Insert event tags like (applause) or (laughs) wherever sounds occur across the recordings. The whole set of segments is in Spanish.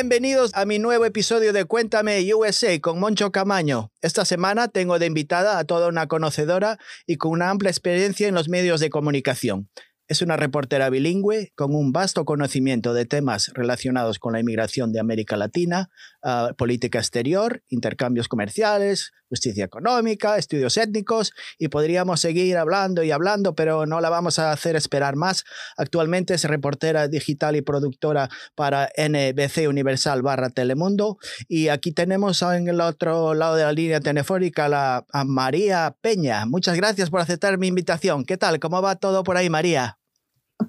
Bienvenidos a mi nuevo episodio de Cuéntame USA con Moncho Camaño. Esta semana tengo de invitada a toda una conocedora y con una amplia experiencia en los medios de comunicación. Es una reportera bilingüe con un vasto conocimiento de temas relacionados con la inmigración de América Latina, uh, política exterior, intercambios comerciales, justicia económica, estudios étnicos y podríamos seguir hablando y hablando, pero no la vamos a hacer esperar más. Actualmente es reportera digital y productora para NBC Universal barra Telemundo y aquí tenemos en el otro lado de la línea telefónica a María Peña. Muchas gracias por aceptar mi invitación. ¿Qué tal? ¿Cómo va todo por ahí, María?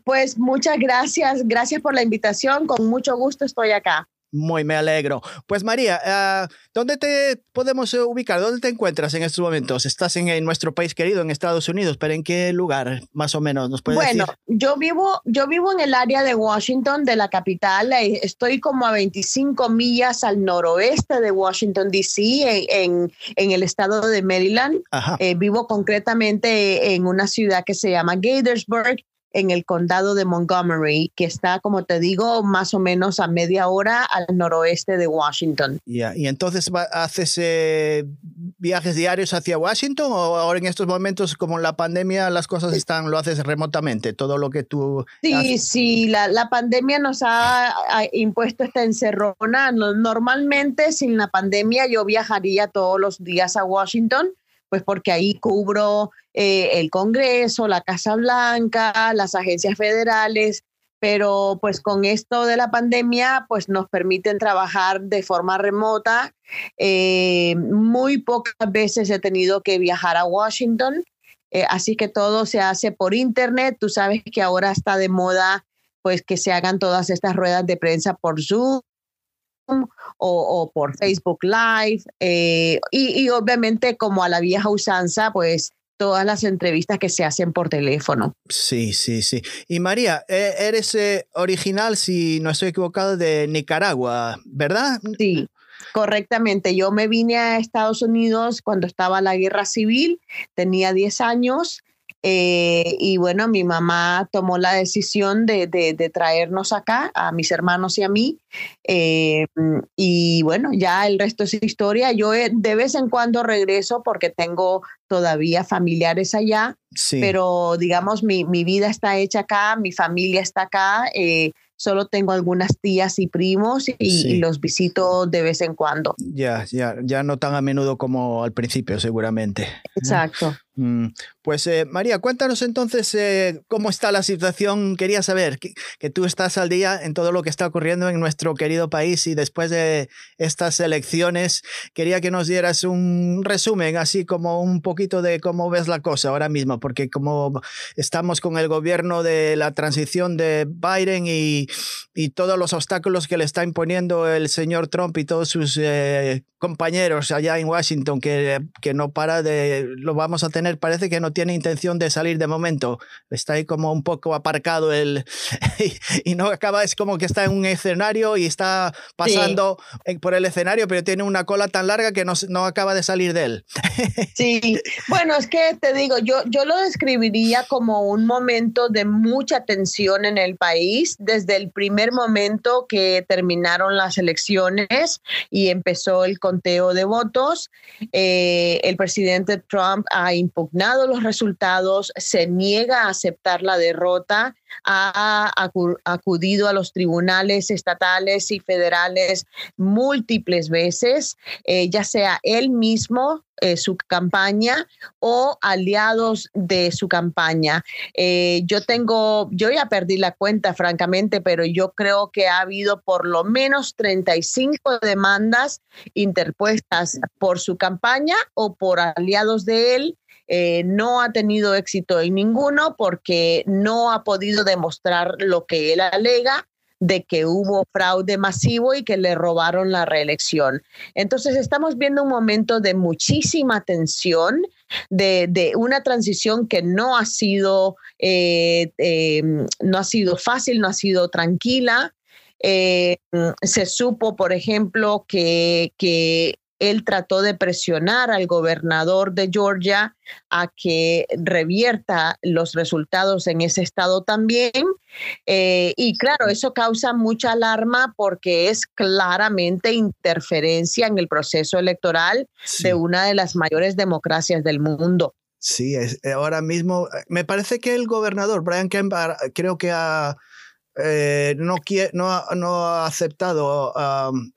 Pues muchas gracias, gracias por la invitación, con mucho gusto estoy acá. Muy me alegro. Pues María, uh, ¿dónde te podemos ubicar? ¿Dónde te encuentras en estos momentos? Estás en, en, nuestro país querido, en Estados Unidos, pero ¿en qué lugar más o menos nos puedes bueno, decir? Bueno, yo vivo, yo vivo en el área de Washington, de la capital. Estoy como a 25 millas al noroeste de Washington, D.C., en, en, en, el estado de Maryland. Eh, vivo concretamente en una ciudad que se llama Gaithersburg en el condado de Montgomery, que está, como te digo, más o menos a media hora al noroeste de Washington. Yeah. ¿Y entonces haces eh, viajes diarios hacia Washington o ahora en estos momentos, como la pandemia, las cosas están, lo haces remotamente, todo lo que tú... Sí, haces? sí, la, la, pandemia nos ha, ha, impuesto esta encerrona. Normalmente, sin la pandemia, yo viajaría todos los días a Washington pues porque ahí cubro eh, el Congreso, la Casa Blanca, las agencias federales, pero pues con esto de la pandemia, pues nos permiten trabajar de forma remota. Eh, muy pocas veces he tenido que viajar a Washington, eh, así que todo se hace por internet. Tú sabes que ahora está de moda pues que se hagan todas estas ruedas de prensa por Zoom o, o, por Facebook Live eh, y, y, obviamente como a la vieja usanza, pues todas las entrevistas que se hacen por teléfono. Sí, sí, sí. Y María, e, eres eh, original, si no estoy equivocado, de Nicaragua, ¿verdad? Sí. Correctamente, yo me vine a Estados Unidos cuando estaba la guerra civil, tenía 10 años eh, y bueno, mi mamá tomó la decisión de, de, de, traernos acá, a mis hermanos y a mí. Eh, y bueno, ya el resto es historia. Yo eh, de vez en cuando regreso porque tengo todavía familiares allá, sí. pero digamos, mi, mi, vida está hecha acá, mi familia está acá. Eh, solo tengo algunas tías y primos y, sí. y, los visito de vez en cuando. Ya, ya, ya no tan a menudo como al principio, seguramente. Exacto. Mm. Pues eh, María, cuéntanos entonces eh, cómo está la situación. Quería saber que, tú estás al día en todo lo que está ocurriendo en nuestro querido país y después de estas elecciones, quería que nos dieras un resumen, así como un poquito de cómo ves la cosa ahora mismo, porque como estamos con el gobierno de la transición de Biden y, y todos los obstáculos que le está imponiendo el señor Trump y todos sus eh, compañeros allá en Washington, que, que no para de, lo vamos a tener, parece que no tiene intención de salir de momento, está ahí como un poco aparcado el, y, (laughs) y no acaba, es como que está en un escenario y está pasando sí. por el escenario, pero tiene una cola tan larga que no, no acaba de salir de él. (laughs) Sí, bueno, es que te digo, yo, yo lo describiría como un momento de mucha tensión en el país desde el primer momento que terminaron las elecciones y empezó el conteo de votos. Eh, el presidente Trump ha impugnado los resultados, se niega a aceptar la derrota, ha acudido a los tribunales estatales y federales múltiples veces, eh, ya sea él mismo eh, su campaña o aliados de su campaña. Eh, yo tengo, yo ya perdí la cuenta, francamente, pero yo creo que ha habido por lo menos 35 demandas interpuestas por su campaña o por aliados de él eh, no ha tenido éxito en ninguno porque no ha podido demostrar lo que él alega de que hubo fraude masivo y que le robaron la reelección. Entonces estamos viendo un momento de muchísima tensión, de, de una transición que no ha sido, eh, eh, no ha sido fácil, no ha sido tranquila. Se supo, por ejemplo, que, que él trató de presionar al gobernador de Georgia a que revierta los resultados en ese estado también. Eh, y claro, eso causa mucha alarma porque es claramente interferencia en el proceso electoral de una de las mayores democracias del mundo. Sí, es, ahora mismo me parece que el gobernador Brian Kemp creo que ha eh, no, no, no, ha aceptado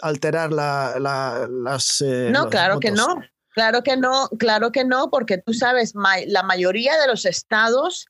alterar la, las... Eh, no, claro que no. Claro que no, claro que no, porque tú sabes, la mayoría de los estados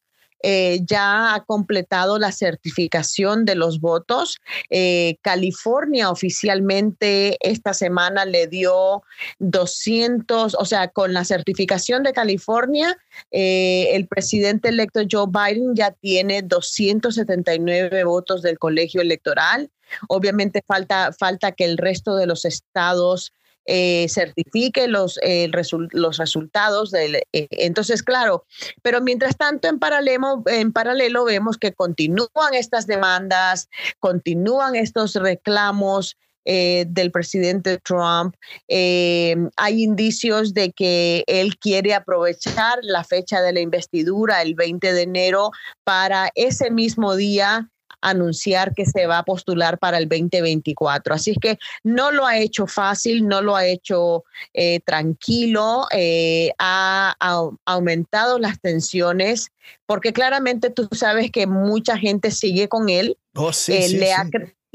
eh, ya ha completado la certificación de los votos. Eh, California oficialmente esta semana le dio 200, o sea, con la certificación de California, eh, el presidente electo Joe Biden ya tiene 279 votos del colegio electoral. Obviamente falta, falta que el resto de los estados eh, certifique los, eh, los resultados. Del, eh, entonces, claro, pero mientras tanto, en paralelo, en paralelo vemos que continúan estas demandas, continúan estos reclamos. del presidente Trump. hay indicios de que él quiere aprovechar la fecha de la investidura, el 20 de enero, para ese mismo día anunciar que se va a postular para el 2024. Así es que no lo ha hecho fácil, no lo ha hecho eh, tranquilo, eh, ha, aumentado las tensiones, porque claramente tú sabes que mucha gente sigue con él. Oh, sí,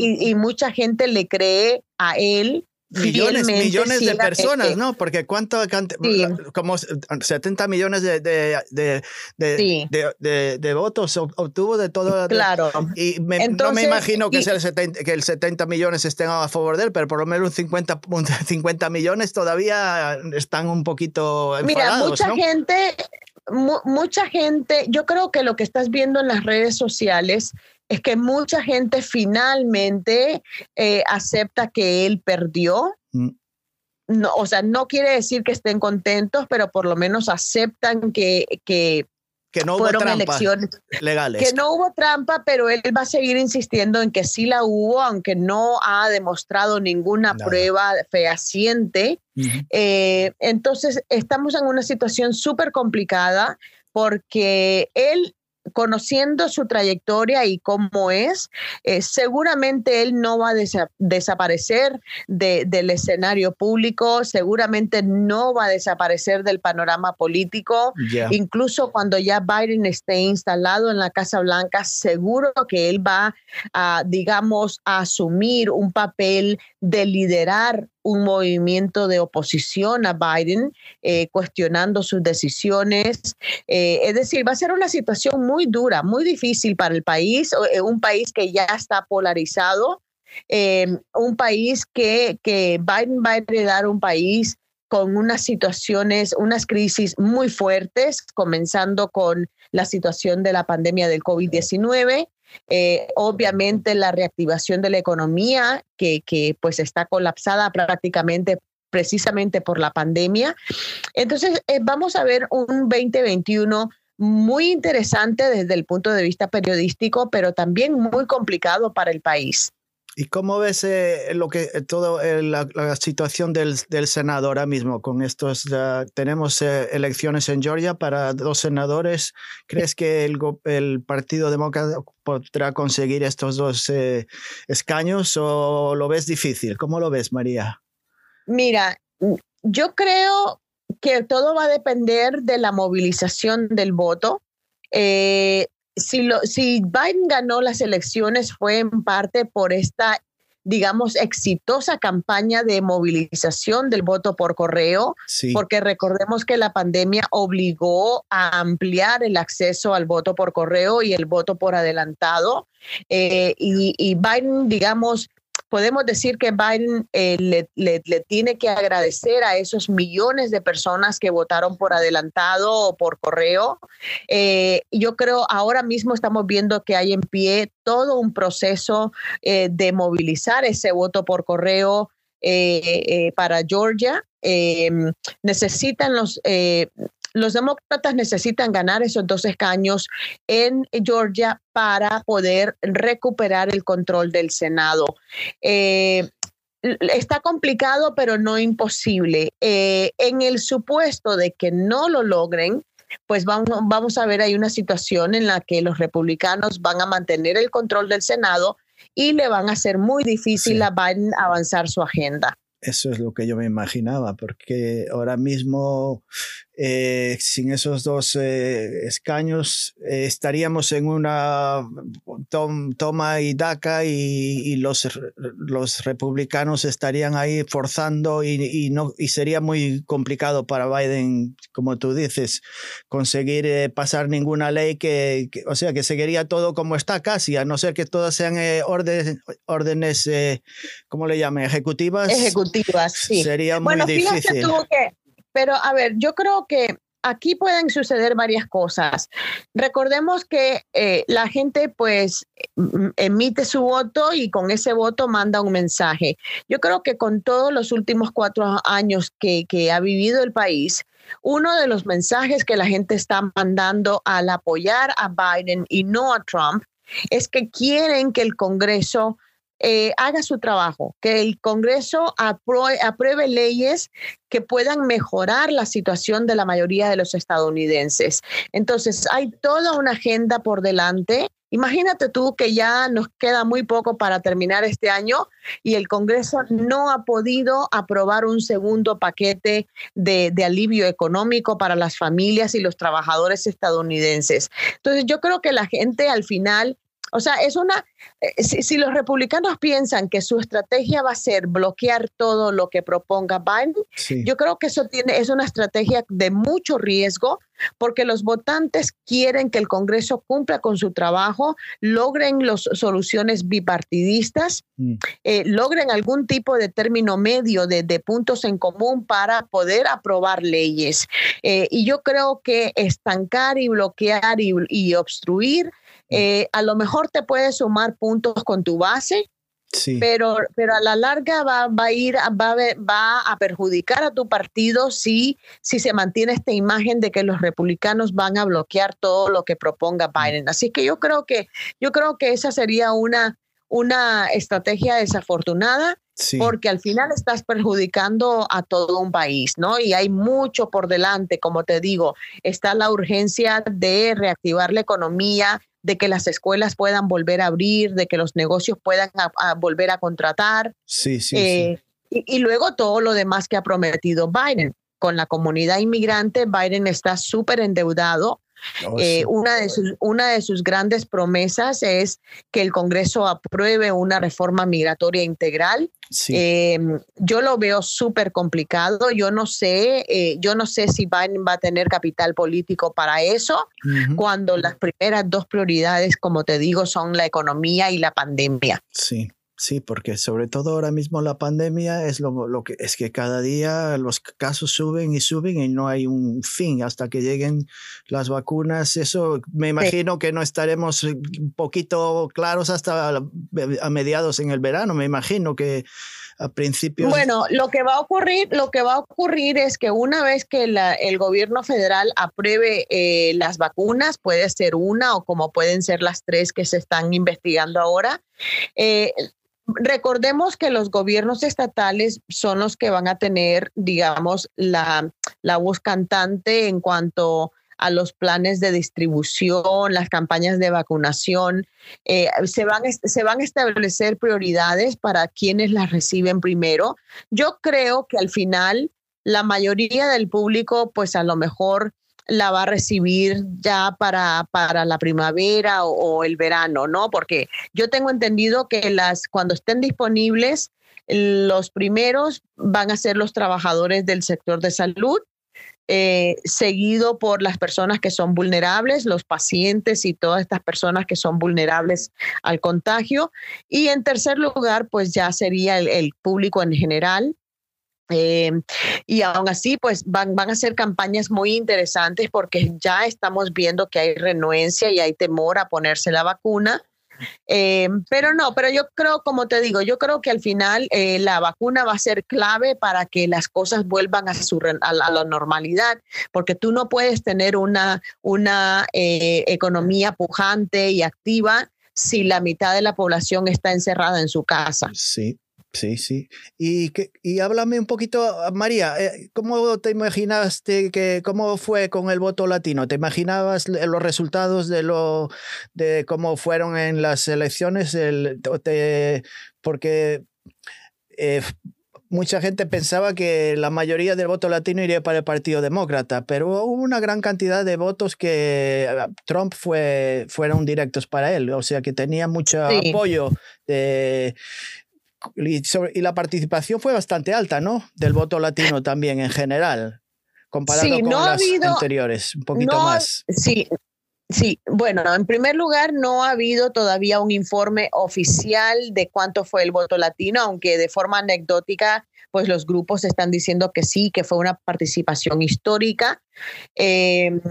y, y, mucha gente le cree a él Millones, millones de personas, ¿no? Porque cuánto, como 70 millones de, de, de, de, votos obtuvo de todo. Claro. Y no me imagino que, el 70, que el 70 millones estén a favor de él, pero por lo menos 50, 50 millones todavía están un poquito enfadados, Mira, mucha gente, mucha gente, yo creo que lo que estás viendo en las redes sociales es que mucha gente finalmente eh, acepta que él perdió. Mm. No, o sea, no quiere decir que estén contentos, pero por lo menos aceptan que, que, que no hubo elecciones legales. Que no hubo trampa, pero él va a seguir insistiendo en que sí la hubo, aunque no ha demostrado ninguna prueba fehaciente. Eh, entonces, estamos en una situación súper complicada porque él conociendo su trayectoria y cómo es, eh, seguramente él no va a desaparecer del escenario público, seguramente no va a desaparecer del panorama político. Incluso cuando ya Biden esté instalado en la Casa Blanca, seguro que él va a, digamos, a asumir un papel de liderar un movimiento de oposición a Biden, eh, cuestionando sus decisiones. Eh, es decir, va a ser una situación muy dura, muy difícil para el país, eh, un país que ya está polarizado, un país que, que Biden va a heredar un país con unas situaciones, unas crisis muy fuertes, comenzando con la situación de la pandemia del COVID-19, eh, obviamente la reactivación de la economía que, que pues está colapsada prácticamente precisamente por la pandemia. Entonces, eh, vamos a ver un 2021 muy interesante desde el punto de vista periodístico, pero también muy complicado para el país. ¿Y cómo ves eh, lo que eh, todo eh, la, situación del, del, Senado ahora mismo con estos? tenemos elecciones en Georgia para dos senadores. ¿Crees que el, Partido Demócrata podrá conseguir estos dos escaños o lo ves difícil? ¿Cómo lo ves, María? Mira, yo creo que todo va a depender de la movilización del voto. Eh, si, lo, si Biden ganó las elecciones fue en parte por esta digamos, exitosa campaña de movilización del voto por correo, porque recordemos que la pandemia obligó a ampliar el acceso al voto por correo y el voto por adelantado. Eh, y, y, Biden, digamos, podemos decir que Biden eh, le, tiene que agradecer a esos millones de personas que votaron por adelantado o por correo. Eh, yo creo ahora mismo estamos viendo que hay en pie todo un proceso eh, de movilizar ese voto por correo para Georgia. necesitan los los demócratas necesitan ganar esos dos escaños en Georgia para poder recuperar el control del Senado. Eh, está complicado, pero no imposible. Eh, en el supuesto de que no lo logren, pues vamos, vamos a ver, hay una situación en la que los republicanos van a mantener el control del Senado y le van a hacer muy difícil a Biden avanzar su agenda. Eso es lo que yo me imaginaba, porque ahora mismo eh, sin esos dos eh, escaños eh, estaríamos en una toma y daca y, los, los republicanos estarían ahí forzando y, no, y sería muy complicado para Biden, como tú dices, conseguir pasar ninguna ley que, o sea, que seguiría todo como está casi, a no ser que todas sean órdenes, órdenes ¿cómo le llaman? Ejecutivas. Ejecutivas, sí. Sería muy difícil. Pero a ver, yo creo que aquí pueden suceder varias cosas. Recordemos que eh, la gente pues emite su voto y con ese voto manda un mensaje. Yo creo que con todos los últimos cuatro años que, que ha vivido el país, uno de los mensajes que la gente está mandando al apoyar a Biden y no a Trump es que quieren que el Congreso eh, haga su trabajo, que el Congreso apruebe, leyes que puedan mejorar la situación de la mayoría de los estadounidenses. Entonces, hay toda una agenda por delante. Imagínate tú que ya nos queda muy poco para terminar este año y el Congreso no ha podido aprobar un segundo paquete de, de, alivio económico para las familias y los trabajadores estadounidenses. Entonces yo creo que la gente al final o sea, es una, eh, si, los republicanos piensan que su estrategia va a ser bloquear todo lo que proponga Biden, yo creo que eso tiene, es una estrategia de mucho riesgo porque los votantes quieren que el Congreso cumpla con su trabajo, logren las soluciones bipartidistas, mm. eh, logren algún tipo de término medio de, puntos en común para poder aprobar leyes. Eh, y yo creo que estancar y bloquear y obstruir eh, a lo mejor te puedes sumar puntos con tu base, pero, pero a la larga va, va a ir, va, va, a perjudicar a tu partido si, si se mantiene esta imagen de que los republicanos van a bloquear todo lo que proponga Biden. Así que yo creo que, yo creo que esa sería una, una estrategia desafortunada. Porque al final estás perjudicando a todo un país, ¿no? Y hay mucho por delante, como te digo, está la urgencia de reactivar la economía, de que las escuelas puedan volver a abrir, de que los negocios puedan volver a contratar. Sí, sí, eh, Y, luego todo lo demás que ha prometido Biden. Con la comunidad inmigrante, Biden está súper endeudado. Eh, una, de sus, una de sus grandes promesas es que el Congreso apruebe una reforma migratoria integral. Em, yo lo veo súper complicado. Yo no sé, eh, yo no sé si Biden va a tener capital político para eso, cuando las primeras dos prioridades, como te digo, son la economía y la pandemia. Sí. Sí, porque sobre todo ahora mismo la pandemia es lo, lo, que es que cada día los casos suben y suben y no hay un fin hasta que lleguen las vacunas. Eso me imagino que no estaremos un poquito claros hasta a mediados en el verano. Me imagino que a principios. Bueno, lo que va a ocurrir, lo que va a ocurrir es que una vez que el gobierno federal apruebe eh, las vacunas, puede ser una o como pueden ser las tres que se están investigando ahora. Eh, recordemos que los gobiernos estatales son los que van a tener, digamos, la, voz cantante en cuanto a los planes de distribución, las campañas de vacunación. Eh, se, van, se van a establecer prioridades para quienes las reciben primero. Yo creo que al final la mayoría del público, pues a lo mejor la va a recibir ya para, para la primavera o, el verano, ¿no? Porque yo tengo entendido que las, cuando estén disponibles, los primeros van a ser los trabajadores del sector de salud, eh, seguido por las personas que son vulnerables, los pacientes y todas estas personas que son vulnerables al contagio. Y en tercer lugar, pues ya sería el público en general, eh, y aún así, pues van, a ser campañas muy interesantes porque ya estamos viendo que hay renuencia y hay temor a ponerse la vacuna. Eh, pero no, pero yo creo, como te digo, yo creo que al final eh, la vacuna va a ser clave para que las cosas vuelvan a, su, a, la, normalidad, porque tú no puedes tener una, una economía pujante y activa si la mitad de la población está encerrada en su casa. Sí, Sí, sí. Y, que, y háblame un poquito, María, eh, ¿cómo te imaginaste que, cómo fue con el voto latino? ¿Te imaginabas los resultados de lo de cómo fueron en las elecciones? El, porque eh, mucha gente pensaba que la mayoría del voto latino iría para el Partido Demócrata, pero hubo una gran cantidad de votos que eh, Trump fue, fueron directos para él, o sea que tenía mucho apoyo de, y, la participación fue bastante alta, ¿no? Del voto latino también en general, comparado con las anteriores, un poquito más. Sí, Sí, bueno, en primer lugar, no ha habido todavía un informe oficial de cuánto fue el voto latino, aunque de forma anecdótica, pues los grupos están diciendo que sí, que fue una participación histórica. Em,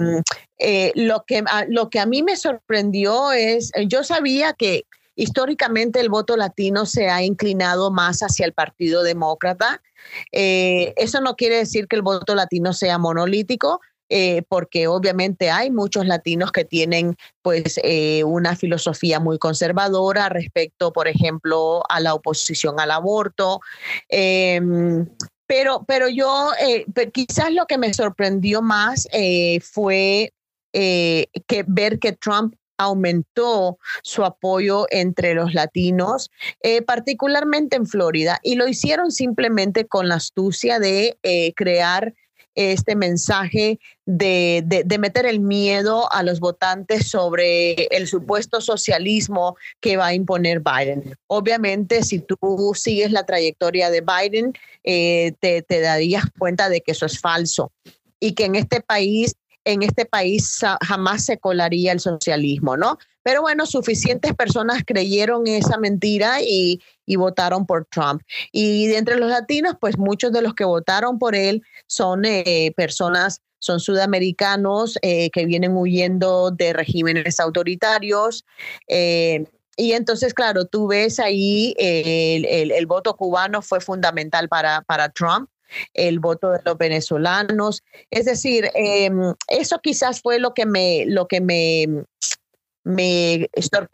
eh, lo, que, lo que a mí me sorprendió es, yo sabía que históricamente el voto latino se ha inclinado más hacia el Partido Demócrata. Eh, eso no quiere decir que el voto latino sea monolítico, eh, porque obviamente hay muchos latinos que tienen pues eh, una filosofía muy conservadora respecto, por ejemplo, a la oposición al aborto. Em, pero, pero yo, quizás lo que me sorprendió más fue que ver que Trump aumentó su apoyo entre los latinos, particularmente en Florida, y lo hicieron simplemente con la astucia de crear este mensaje de, meter el miedo a los votantes sobre el supuesto socialismo que va a imponer Biden. Obviamente, si tú sigues la trayectoria de Biden, eh, te darías cuenta de que eso es falso y que en este país en este país jamás se colaría el socialismo, ¿no? Pero bueno, suficientes personas creyeron esa mentira y, votaron por Trump. Y de entre los latinos, pues muchos de los que votaron por él son eh, personas, son sudamericanos eh, que vienen huyendo de regímenes autoritarios. Eh, y entonces, claro, tú ves ahí el, voto cubano fue fundamental para, para Trump el voto de los venezolanos. Es decir, em, eso quizás fue lo que me, lo que me, me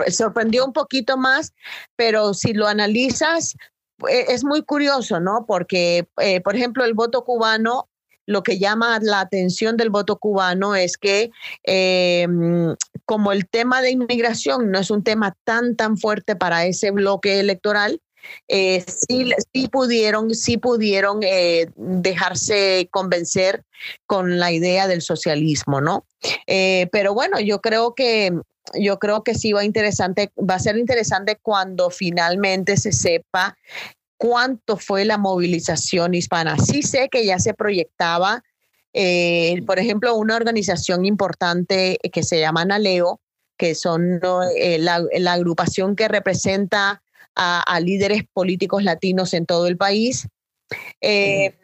sorprendió un poquito más, pero si lo analizas, e, es muy curioso, ¿no? Porque, eh, por ejemplo, el voto cubano, lo que llama la atención del voto cubano es que em, como el tema de inmigración no es un tema tan, tan fuerte para ese bloque electoral, eh, sí, pudieron, sí pudieron eh, dejarse convencer con la idea del socialismo, ¿no? Eh, pero bueno, yo creo que yo creo que sí va interesante, va a ser interesante cuando finalmente se sepa cuánto fue la movilización hispana. Sí sé que ya se proyectaba, por ejemplo, una organización importante que se llama NALEO, que son la, la, agrupación que representa a, líderes políticos latinos en todo el país. Eh,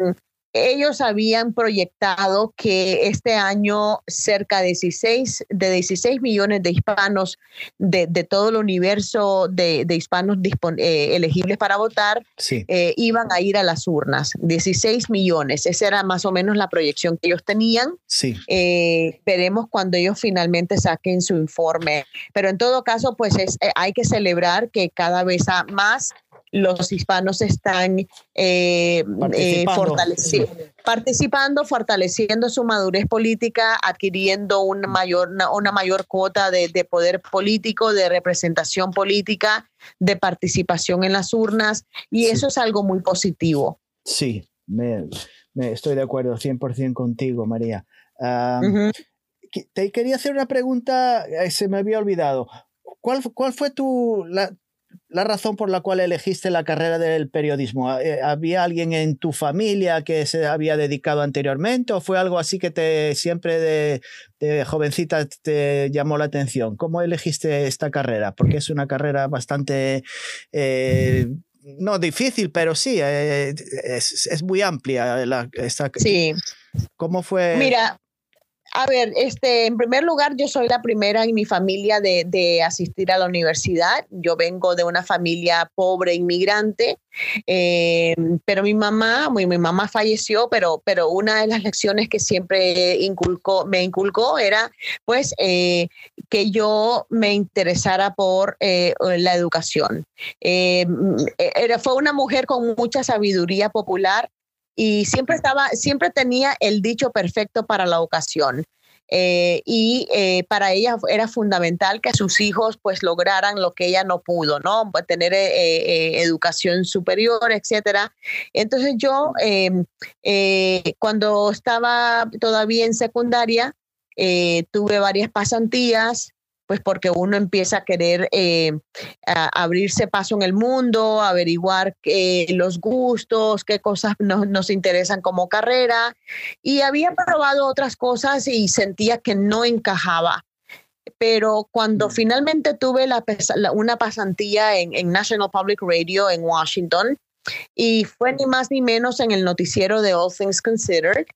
ellos habían proyectado que este año cerca de 16, de 16 millones de hispanos de, todo el universo de, hispanos eh, elegibles para votar eh, iban a ir a las urnas. 16 millones, esa era más o menos la proyección que ellos tenían. Sí. Eh, veremos cuando ellos finalmente saquen su informe. Pero en todo caso, pues es, hay que celebrar que cada vez más los hispanos están eh, eh, participando. fortaleciendo su madurez política, adquiriendo una mayor, una, mayor cuota de, poder político, de representación política, de participación en las urnas, y eso es algo muy positivo. Sí, me, estoy de acuerdo 100% contigo, María. Te quería hacer una pregunta, eh, se me había olvidado. ¿Cuál, cuál fue tu, la razón por la cual elegiste la carrera del periodismo? Eh, ¿Había alguien en tu familia que se había dedicado anteriormente o fue algo así que te siempre de, jovencita te llamó la atención? ¿Cómo elegiste esta carrera? Porque es una carrera bastante... Eh, no difícil, pero sí, eh, es, muy amplia. La, sí. ¿Cómo fue? Mira, a ver, este, en primer lugar, yo soy la primera en mi familia de, asistir a la universidad. Yo vengo de una familia pobre, inmigrante, eh, pero mi mamá, mi, mamá falleció, pero, pero una de las lecciones que siempre inculcó, me inculcó era, pues, eh, que yo me interesara por eh, la educación. era, fue una mujer con mucha sabiduría popular y siempre estaba, siempre tenía el dicho perfecto para la ocasión. Eh, y eh, para ella era fundamental que sus hijos pues lograran lo que ella no pudo, ¿no? Pues, tener eh, educación superior, etcétera. Entonces yo em, cuando estaba todavía en secundaria tuve varias pasantías pues porque uno empieza a querer eh, abrirse paso en el mundo, averiguar los gustos, qué cosas nos, interesan como carrera. Y había probado otras cosas y sentía que no encajaba pero cuando mm. finalmente tuve la, una pasantía en, National Public Radio en Washington, y fue ni más ni menos en el noticiero de All Things Considered,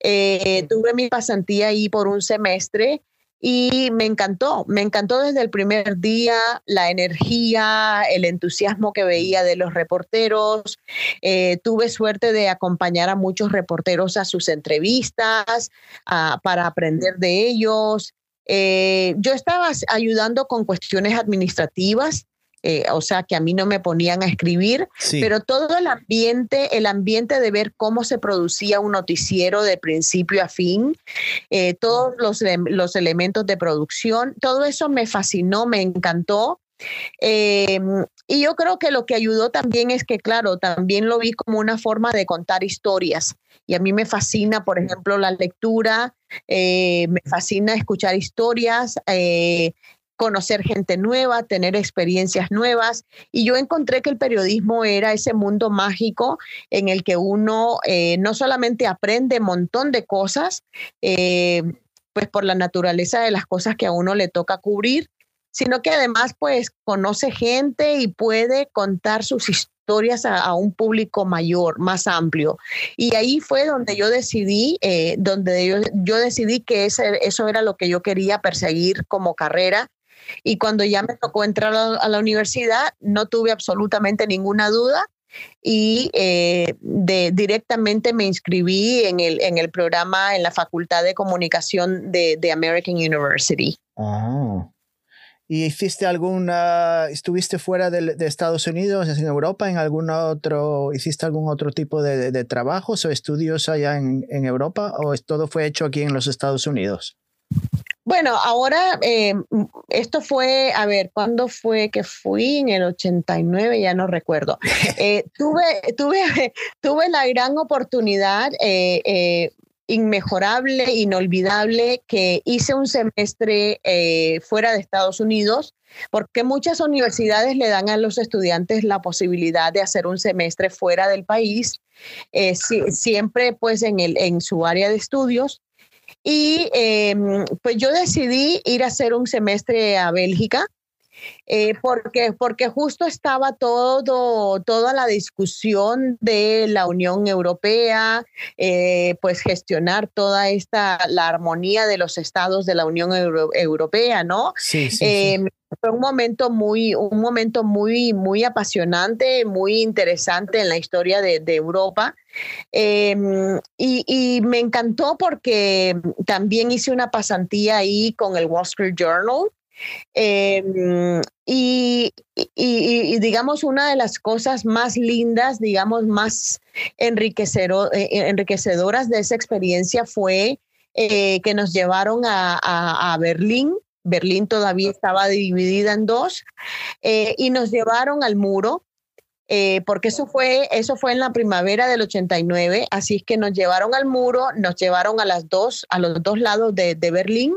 eh, tuve mi pasantía ahí por un semestre y me encantó, me encantó desde el primer día la energía, el entusiasmo que veía de los reporteros. Eh, tuve suerte de acompañar a muchos reporteros a sus entrevistas para aprender de ellos. Eh, yo estaba ayudando con cuestiones administrativas eh, o sea, que a mí no me ponían a escribir, pero todo el ambiente, el ambiente de ver cómo se producía un noticiero de principio a fin, eh, todos los, los, elementos de producción, todo eso me fascinó, me encantó. Em, y yo creo que lo que ayudó también es que, claro, también lo vi como una forma de contar historias. Y a mí me fascina, por ejemplo, la lectura, eh, me fascina escuchar historias, conocer gente nueva, tener experiencias nuevas. Y yo encontré que el periodismo era ese mundo mágico en el que uno eh, no solamente aprende un montón de cosas, eh, pues por la naturaleza de las cosas que a uno le toca cubrir, sino que además pues conoce gente y puede contar sus historias a, un público mayor, más amplio. Y ahí fue donde yo decidí, eh, donde yo, decidí que eso era lo que yo quería perseguir como carrera y cuando ya me tocó entrar a la, universidad, no tuve absolutamente ninguna duda y eh, de, directamente me inscribí en el, en el programa en la Facultad de Comunicación de, de American University. Ah. ¿Y hiciste alguna, estuviste fuera de, de, Estados Unidos, en Europa, en algún otro, hiciste algún otro tipo de, de trabajos o estudios allá en, en Europa o todo fue hecho aquí en los Estados Unidos? Bueno, ahora eh, esto fue, a ver, ¿cuándo fue que fui? En el 89, ya no recuerdo. (laughs) Eh, tuve, tuve, (laughs) tuve la gran oportunidad eh, inmejorable, inolvidable, que hice un semestre fuera de Estados Unidos, porque muchas universidades le dan a los estudiantes la posibilidad de hacer un semestre fuera del país, siempre pues en, el, en su área de estudios. Y em, pues yo decidí ir a hacer un semestre a Bélgica. Eh, porque, porque justo estaba todo, toda la discusión de la Unión Europea, eh, pues gestionar toda esta, la armonía de los estados de la Unión Europea, ¿no? Sí, sí, em, fue un momento muy, un momento muy, muy apasionante, muy interesante en la historia de, Europa. Em, y, me encantó porque también hice una pasantía ahí con el Wall Street Journal. Em, y, digamos, una de las cosas más lindas, digamos, más eh, enriquecedoras de esa experiencia fue eh, que nos llevaron a Berlín Berlín todavía estaba dividida en dos, eh, y nos llevaron al muro, eh, porque eso fue, eso fue en la primavera del 89, así que nos llevaron al muro, nos llevaron a, las dos, a los dos lados de, Berlín.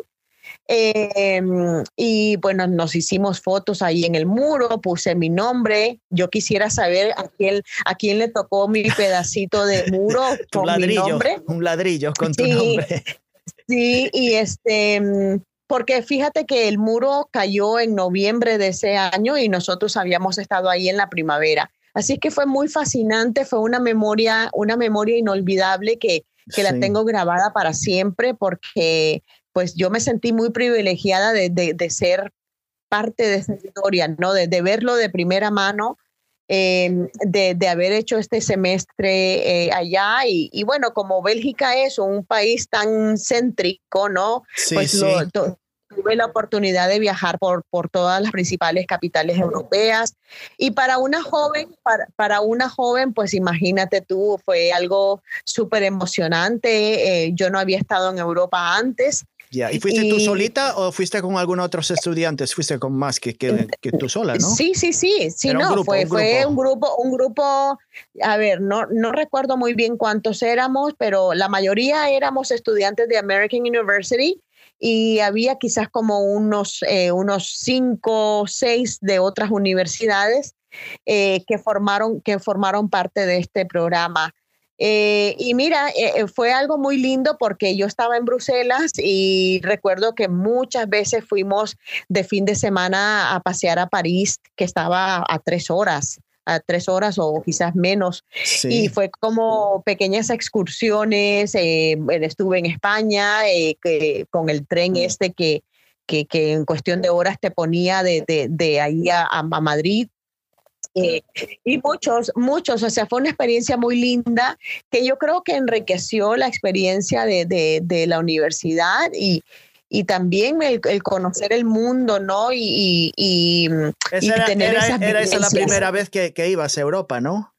Em, y bueno, nos hicimos fotos ahí en el muro, puse mi nombre. Yo quisiera saber a quién, a quién le tocó mi pedacito de (laughs) muro con ladrillo, mi nombre. Un ladrillo con tu nombre. Sí, y este porque fíjate que el muro cayó en noviembre de ese año y nosotros habíamos estado ahí en la primavera. Así que fue muy fascinante, fue una memoria, una memoria inolvidable que, que la tengo grabada para siempre porque pues yo me sentí muy privilegiada de, de, ser parte de esa historia, ¿no? De, de verlo de primera mano, em, de, de, haber hecho este semestre eh, allá. Y, y, bueno, como Bélgica es un país tan céntrico, ¿no? pues Lo, tuve la oportunidad de viajar por, por todas las principales capitales europeas. Y para una joven, para, para una joven, pues imagínate tú, fue algo súper emocionante. Eh, yo no había estado en Europa antes. ¿Y fuiste tú solita o fuiste con algunos otros estudiantes? Fuiste con más que, que, tú sola, ¿no? Sí, sí, sí. Sí, no, fue, un fue un grupo, un grupo, a ver, no, no recuerdo muy bien cuántos éramos, pero la mayoría éramos estudiantes de American University y había quizás como unos, eh, unos cinco o seis de otras universidades eh, que, formaron, que formaron parte de este programa. Eh, y mira, eh, eh, fue algo muy lindo porque yo estaba en Bruselas y recuerdo que muchas veces fuimos de fin de semana a pasear a París, que estaba a tres horas a tres horas o quizás menos. Y fue como pequeñas excursiones. estuve en España que, con el tren mm. este que, que, en cuestión de horas te ponía de, de, ahí a, Madrid. Eh, y muchos, muchos, o sea, fue una experiencia muy linda que yo creo que enriqueció la experiencia de, de, la universidad y, y también el, conocer el mundo, ¿no? Y, y, era, tener era, era esa la primera vez que, que, ibas a Europa, ¿no?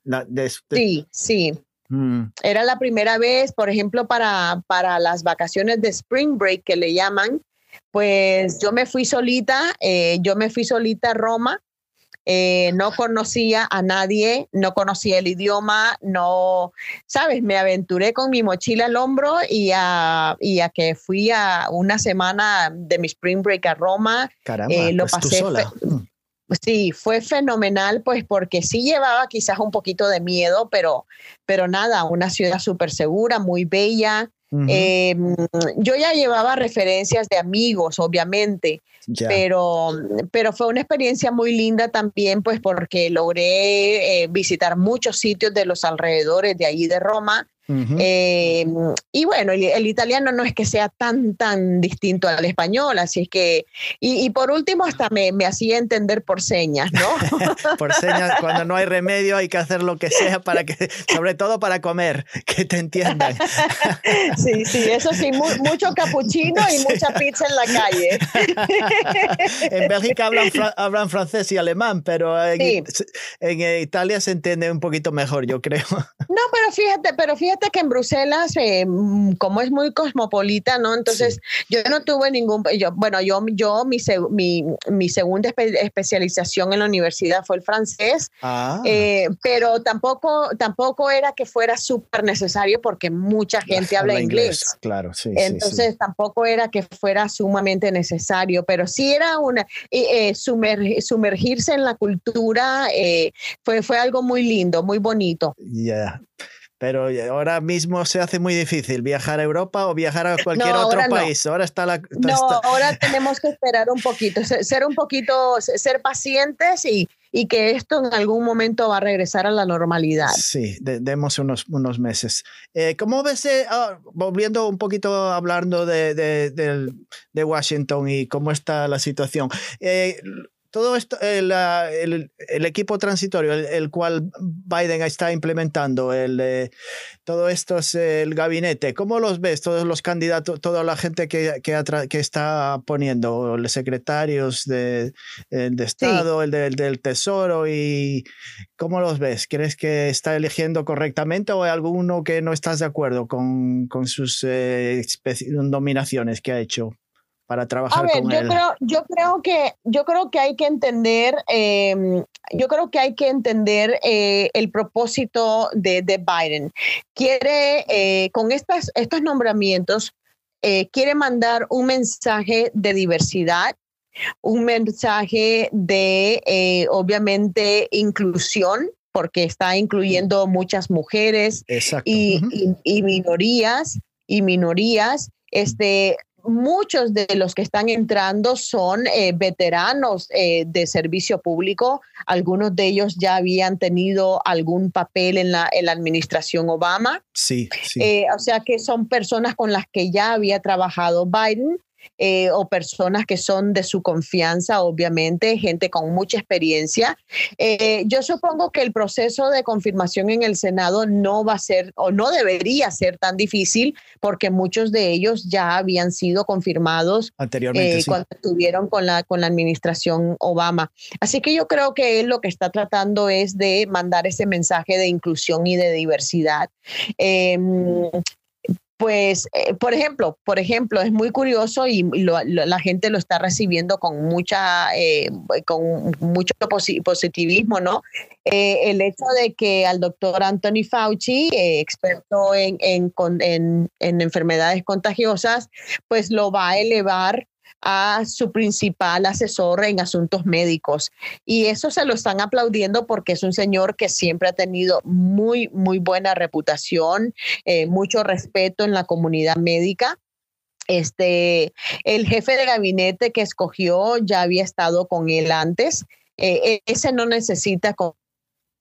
Sí, sí. Mm. Era la primera vez, por ejemplo, para, para las vacaciones de Spring Break que le llaman, pues yo me fui solita, eh, yo me fui solita a Roma eh, no conocía a nadie, no conocía el idioma, no, sabes, me aventuré con mi mochila al hombro y a, y a que fui a una semana de mi spring break a Roma. Caramba, eh, lo pues pasé. Mm. Sí, fue fenomenal, pues porque sí llevaba quizás un poquito de miedo, pero, pero nada, una ciudad súper segura, muy bella. Em, yo ya llevaba referencias de amigos, obviamente, pero, pero fue una experiencia muy linda también, pues porque logré eh, visitar muchos sitios de los alrededores de allí de Roma eh, y bueno, el, italiano no es que sea tan, tan distinto al español, así es que, y, por último, hasta me, me, hacía entender por señas, ¿no? (laughs) por señas, cuando no hay remedio hay que hacer lo que sea para que, sobre todo para comer, que te entiendan. (laughs) sí, sí, eso sí, mucho capuchino y mucha pizza en la calle. (laughs) en Bélgica hablan, hablan francés y alemán, pero en, en Italia se entiende un poquito mejor, yo creo. No, pero fíjate, pero fíjate que en Bruselas, eh, mm, como es muy cosmopolita, ¿no? Entonces, yo no tuve ningún, yo, bueno, yo, yo mi, mi, mi segunda especialización en la universidad fue el francés, ah. eh, pero tampoco, tampoco era que fuera súper necesario porque mucha gente habla, inglés. Claro, sí. Entonces, tampoco era que fuera sumamente necesario, pero sí era una, eh, sumergirse en la cultura fue, fue algo muy lindo, muy bonito. Ya. Pero ahora mismo se hace muy difícil viajar a Europa o viajar a cualquier otro país. Ahora está la. No, ahora tenemos que esperar un poquito, ser un poquito, ser pacientes y, y que esto en algún momento va a regresar a la normalidad. Sí, demos unos, unos meses. Eh, ¿Cómo ves, eh, ah, volviendo un poquito hablando de, de, de, Washington y cómo está la situación? Eh, todo esto, el, el, equipo transitorio, el, cual Biden está implementando, el, eh, todo esto es el gabinete, ¿cómo los ves? Todos los candidatos, toda la gente que, que, que está poniendo, los secretarios de, de Estado, el, del Tesoro, y ¿cómo los ves? ¿Crees que está eligiendo correctamente o hay alguno que no estás de acuerdo con, con sus eh, dominaciones que ha hecho? Para trabajar a ver, yo Creo, yo creo que yo creo que hay que entender, em, yo creo que hay que entender eh, el propósito de, de Biden. Quiere eh, con estas, estos nombramientos eh, quiere mandar un mensaje de diversidad, un mensaje de obviamente inclusión porque está incluyendo muchas mujeres y, y, y, minorías y minorías. Este, muchos de los que están entrando son eh, veteranos eh, de servicio público. Algunos de ellos ya habían tenido algún papel en la, en la administración Obama. Sí, sí. Eh, o sea que son personas con las que ya había trabajado Biden eh, o personas que son de su confianza, obviamente, gente con mucha experiencia. Eh, yo supongo que el proceso de confirmación en el Senado no va a ser o no debería ser tan difícil porque muchos de ellos ya habían sido confirmados anteriormente eh, cuando estuvieron con la, con la administración Obama. Así que yo creo que él lo que está tratando es de mandar ese mensaje de inclusión y de diversidad. Pues, eh, por ejemplo, por ejemplo, es muy curioso y la gente lo está recibiendo con mucha, eh, con mucho positivismo, ¿no? Eh, el hecho de que al doctor Anthony Fauci, experto en, en, enfermedades contagiosas, pues lo va a elevar a su principal asesor en asuntos médicos. Y eso se lo están aplaudiendo porque es un señor que siempre ha tenido muy, muy buena reputación, eh, mucho respeto en la comunidad médica. Este, el jefe de gabinete que escogió ya había estado con él antes. Eh, ese no necesita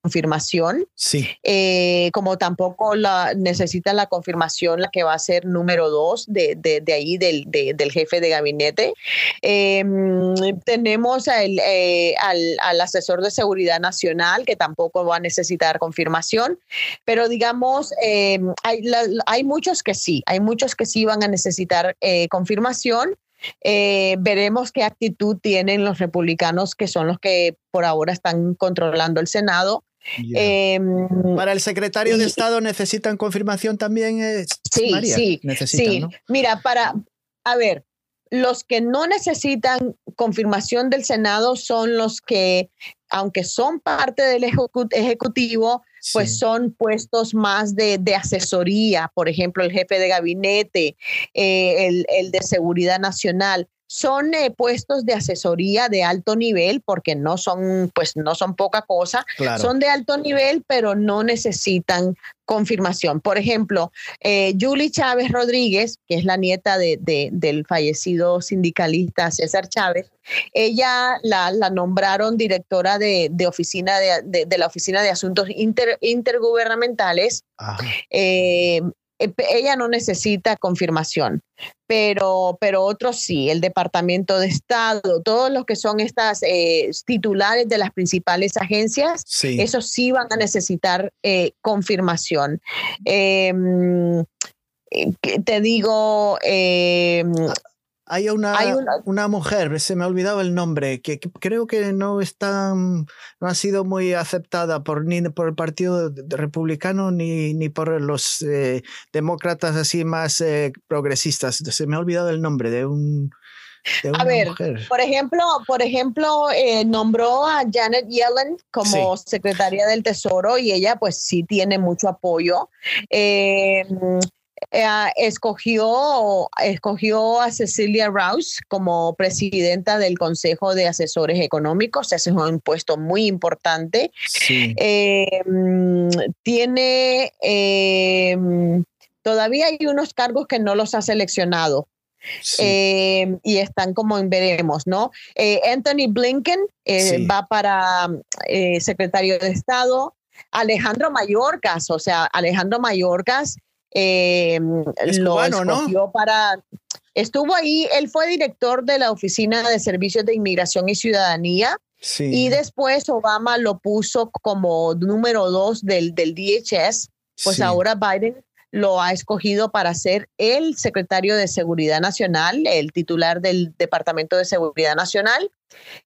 confirmación. Sí. Eh, como tampoco la, necesita la confirmación la que va a ser número dos de, de, ahí del, del, jefe de gabinete. Em, tenemos eh, al, al, asesor de seguridad nacional que tampoco va a necesitar confirmación, pero digamos, em, hay, hay muchos que sí, hay muchos que sí van a necesitar eh, confirmación. veremos qué actitud tienen los republicanos, que son los que por ahora están controlando el Senado. Em, Para el secretario de Estado necesitan confirmación también. Eh, sí, sí, sí. Mira, para, a ver, los que no necesitan confirmación del Senado son los que, aunque son parte del Ejecutivo, pues son puestos más de, asesoría, por ejemplo, el jefe de gabinete, eh, el, el de seguridad nacional son eh, puestos de asesoría de alto nivel porque no son pues no son poca cosa. Son de alto nivel pero no necesitan confirmación. Por ejemplo eh, Julie Chávez Rodríguez que es la nieta de, del fallecido sindicalista César Chávez ella la, nombraron directora de, oficina de, la oficina de asuntos intergubernamentales. Eh, ella no necesita confirmación, pero, pero otros sí, el Departamento de Estado, todos los que son estas eh, titulares de las principales agencias, esos sí van a necesitar eh, confirmación. Em, eh, te digo, em, hay una, una, mujer, se me ha olvidado el nombre, que, creo que no está, no ha sido muy aceptada por ni por el Partido Republicano ni, ni por los eh, demócratas así más eh, progresistas. Se me ha olvidado el nombre de un a ver, por ejemplo, por ejemplo, eh, nombró a Janet Yellen como secretaria del Tesoro y ella pues sí tiene mucho apoyo. Eh, eh, escogió, escogió a Cecilia Rouse como presidenta del Consejo de Asesores Económicos. Ese es un puesto muy importante. Eh, tiene, eh, todavía hay unos cargos que no los ha seleccionado. y están como en veremos, ¿no? Anthony Blinken va para secretario de Estado. Alejandro Mayorkas, o sea, Alejandro Mayorkas eh, lo escogió para... Estuvo ahí, él fue director de la Oficina de Servicios de Inmigración y Ciudadanía. Y después Obama lo puso como número dos del, del DHS. Pues ahora Biden lo ha escogido para ser el secretario de Seguridad Nacional, el titular del Departamento de Seguridad Nacional.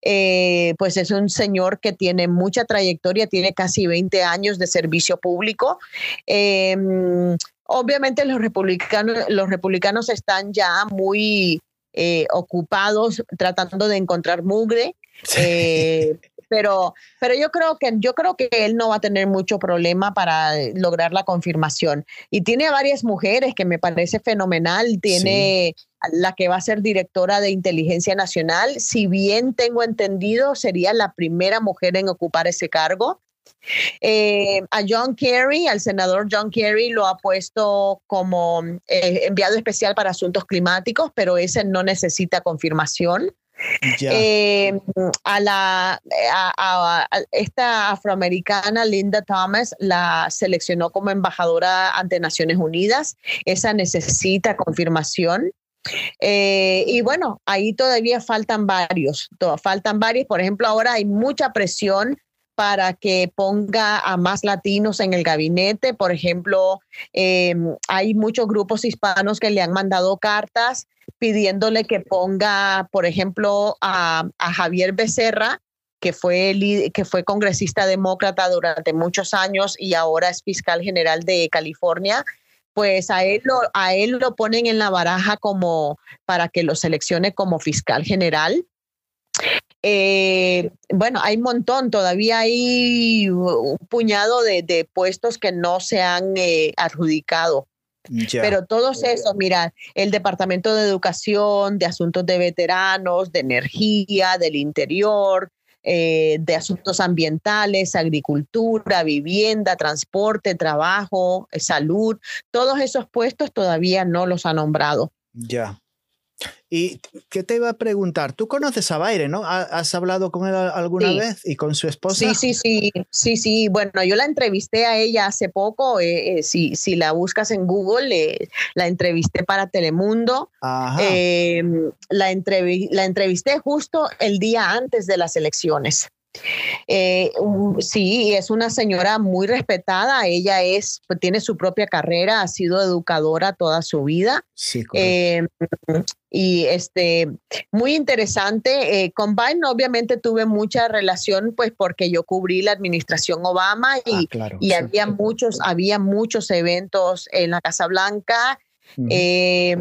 Eh, pues es un señor que tiene mucha trayectoria, tiene casi 20 años de servicio público. Eh, Obviamente los republicanos, los republicanos están ya muy eh, ocupados tratando de encontrar mugre. Eh, pero, pero yo creo que yo creo que él no va a tener mucho problema para lograr la confirmación. Y tiene varias mujeres que me parece fenomenal. Tiene la que va a ser directora de inteligencia nacional. Si bien tengo entendido, sería la primera mujer en ocupar ese cargo. Eh, a John Kerry, al senador John Kerry, lo ha puesto como eh, enviado especial para asuntos climáticos, pero ese no necesita confirmación. Eh, a la a, esta afroamericana Linda Thomas la seleccionó como embajadora ante Naciones Unidas. Esa necesita confirmación. Eh, y bueno, ahí todavía faltan varios, faltan varios. Por ejemplo, ahora hay mucha presión para que ponga a más latinos en el gabinete. Por ejemplo, em, hay muchos grupos hispanos que le han mandado cartas pidiéndole que ponga, por ejemplo, a, Javier Becerra, que fue, que fue congresista demócrata durante muchos años y ahora es fiscal general de California, pues a él lo, a él lo ponen en la baraja como para que lo seleccione como fiscal general. Eh, bueno, hay un montón, todavía hay un puñado de, puestos que no se han eh, adjudicado. Pero todos esos, mira, el Departamento de Educación, de Asuntos de Veteranos, de Energía, del Interior, eh, de Asuntos Ambientales, Agricultura, Vivienda, Transporte, Trabajo, Salud, todos esos puestos todavía no los ha nombrado. Ya. ¿Y qué te iba a preguntar? Tú conoces a Baire, ¿no? ¿Has hablado con él alguna vez y con su esposa? Sí, sí, sí, sí, sí. Bueno, yo la entrevisté a ella hace poco. Eh, eh, si, si, la buscas en Google, eh, la entrevisté para Telemundo. Em, la, la entrevisté justo el día antes de las elecciones. Eh, sí, es una señora muy respetada. Ella es, pues, tiene su propia carrera, ha sido educadora toda su vida. Sí, eh, y este, muy interesante. Eh, con Biden, obviamente, tuve mucha relación, pues, porque yo cubrí la administración Obama y, ah, y había muchos, había muchos eventos en la Casa Blanca eh,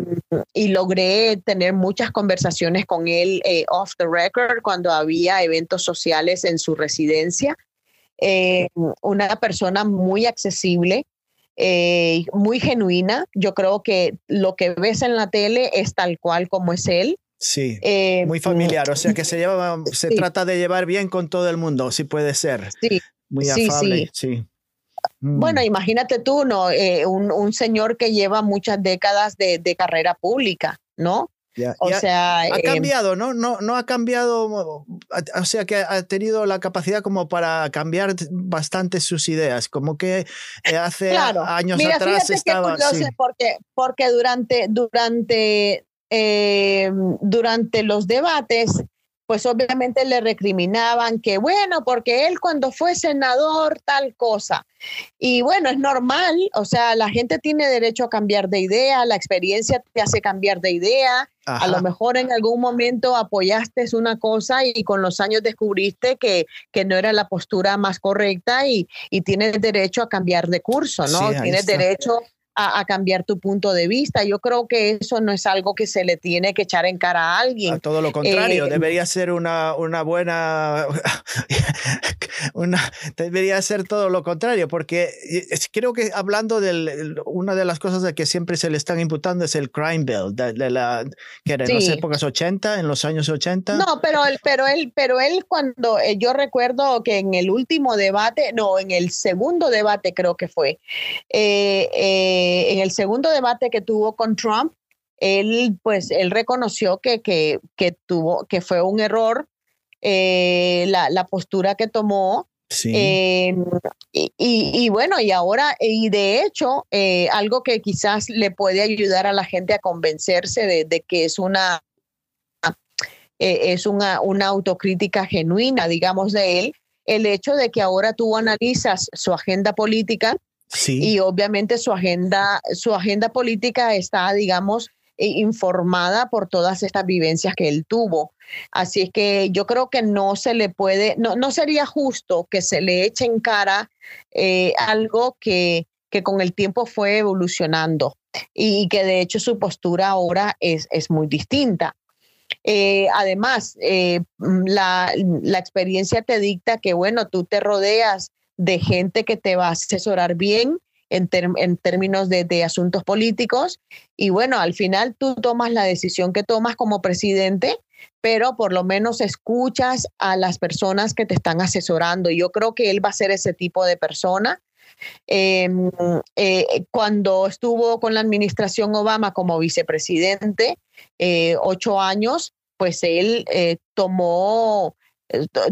y logré tener muchas conversaciones con él eh, off the record cuando había eventos sociales en su residencia. Eh, una persona muy accesible, muy genuina. Yo creo que lo que ves en la tele es tal cual como es él. Sí, muy familiar, o sea que se, lleva, se trata de llevar bien con todo el mundo, si puede ser. Sí. Muy afable, sí. Bueno, mm. imagínate tú, ¿no? Eh, un, señor que lleva muchas décadas de, carrera pública, ¿no? o sea, ha, eh, cambiado, ¿no? ¿no? No ha cambiado, o sea, que ha tenido la capacidad como para cambiar bastante sus ideas, como que eh, hace años atrás estaba... Sí. Porque, porque durante, durante, durante los debates pues obviamente le recriminaban que, bueno, porque él cuando fue senador, tal cosa. Y bueno, es normal, o sea, la gente tiene derecho a cambiar de idea, la experiencia te hace cambiar de idea. A lo mejor en algún momento apoyaste una cosa y con los años descubriste que, que no era la postura más correcta y, y tienes derecho a cambiar de curso, ¿no? tienes derecho a, cambiar tu punto de vista. Yo creo que eso no es algo que se le tiene que echar en cara a alguien. todo lo contrario, eh, debería ser una, una buena, (laughs) una, debería ser todo lo contrario, porque creo que hablando de una de las cosas de que siempre se le están imputando es el crime bill, de, la, que era en las épocas 80, en los años 80. No, pero él, pero él, pero él cuando eh, yo recuerdo que en el último debate, no, en el segundo debate creo que fue, eh, eh eh, en el segundo debate que tuvo con Trump, él pues él reconoció que, que, tuvo, que fue un error eh, la, postura que tomó. Em, y, bueno, y ahora, y de hecho, eh, algo que quizás le puede ayudar a la gente a convencerse de, que es una, es una, una autocrítica genuina, digamos, de él, el hecho de que ahora tú analizas su agenda política y obviamente su agenda, su agenda política está, digamos, eh, informada por todas estas vivencias que él tuvo. Así es que yo creo que no se le puede, no, no sería justo que se le eche en cara eh, algo que, que con el tiempo fue evolucionando y que de hecho su postura ahora es, es muy distinta. Eh, además, la, la, experiencia te dicta que, bueno, tú te rodeas de gente que te va a asesorar bien en, términos de, asuntos políticos. Y bueno, al final tú tomas la decisión que tomas como presidente pero por lo menos escuchas a las personas que te están asesorando. Yo creo que él va a ser ese tipo de persona. Em, eh, cuando estuvo con la administración Obama como vicepresidente, eh, ocho años, pues él eh, tomó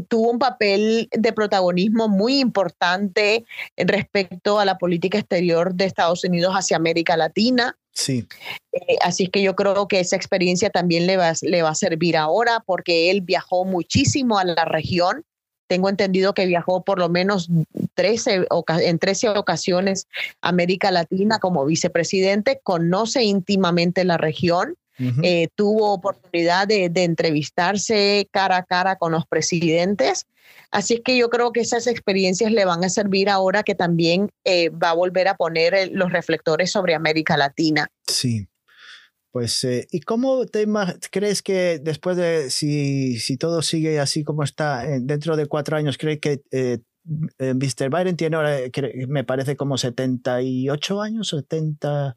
tuvo un papel de protagonismo muy importante respecto a la política exterior de Estados Unidos hacia América Latina. Sí. Eh, así que yo creo que esa experiencia también le va, le va a servir ahora porque él viajó muchísimo a la región. Tengo entendido que viajó por lo menos 13, en 13 ocasiones a América Latina como vicepresidente, conoce íntimamente la región eh, tuvo oportunidad de, entrevistarse cara a cara con los presidentes. Así es que yo creo que esas experiencias le van a servir ahora que también eh, va a volver a poner los reflectores sobre América Latina. Sí. Pues, eh, ¿y cómo te crees que después de, si, si todo sigue así como está, dentro de cuatro años, crees que Mr. Biden tiene ahora, me parece como 78 años, 70...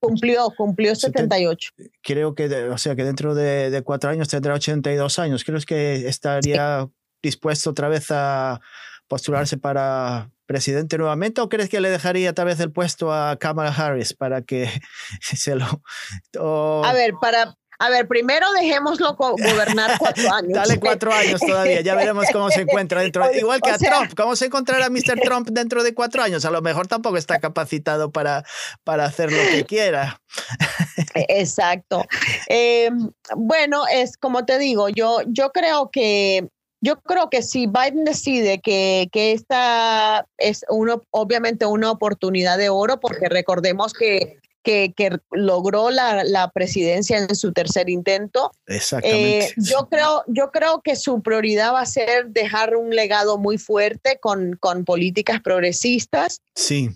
Cumplió, cumplió 78. Creo que, o sea, que dentro de, cuatro años tendrá 82 años. Creo que estaría dispuesto otra vez a postularse para presidente nuevamente o crees que le dejaría tal vez el puesto a Kamala Harris para que (laughs) se lo... A ver, para, a ver, primero dejémoslo gobernar cuatro (laughs) años. Dale cuatro años todavía, ya veremos cómo se encuentra dentro. (laughs) igual que a Trump, ¿cómo se encontrará Mr. Trump dentro de cuatro años? A lo mejor tampoco está capacitado para, para hacer lo que quiera. E, exacto. Em, bueno, es como te digo, yo, yo creo que yo creo que si Biden decide que, que esta es uno, obviamente una oportunidad de oro, porque recordemos que que, logró la, presidencia en su tercer intento. Exactamente. Eh, yo, creo, yo creo que su prioridad va a ser dejar un legado muy fuerte con, con políticas progresistas. Sí.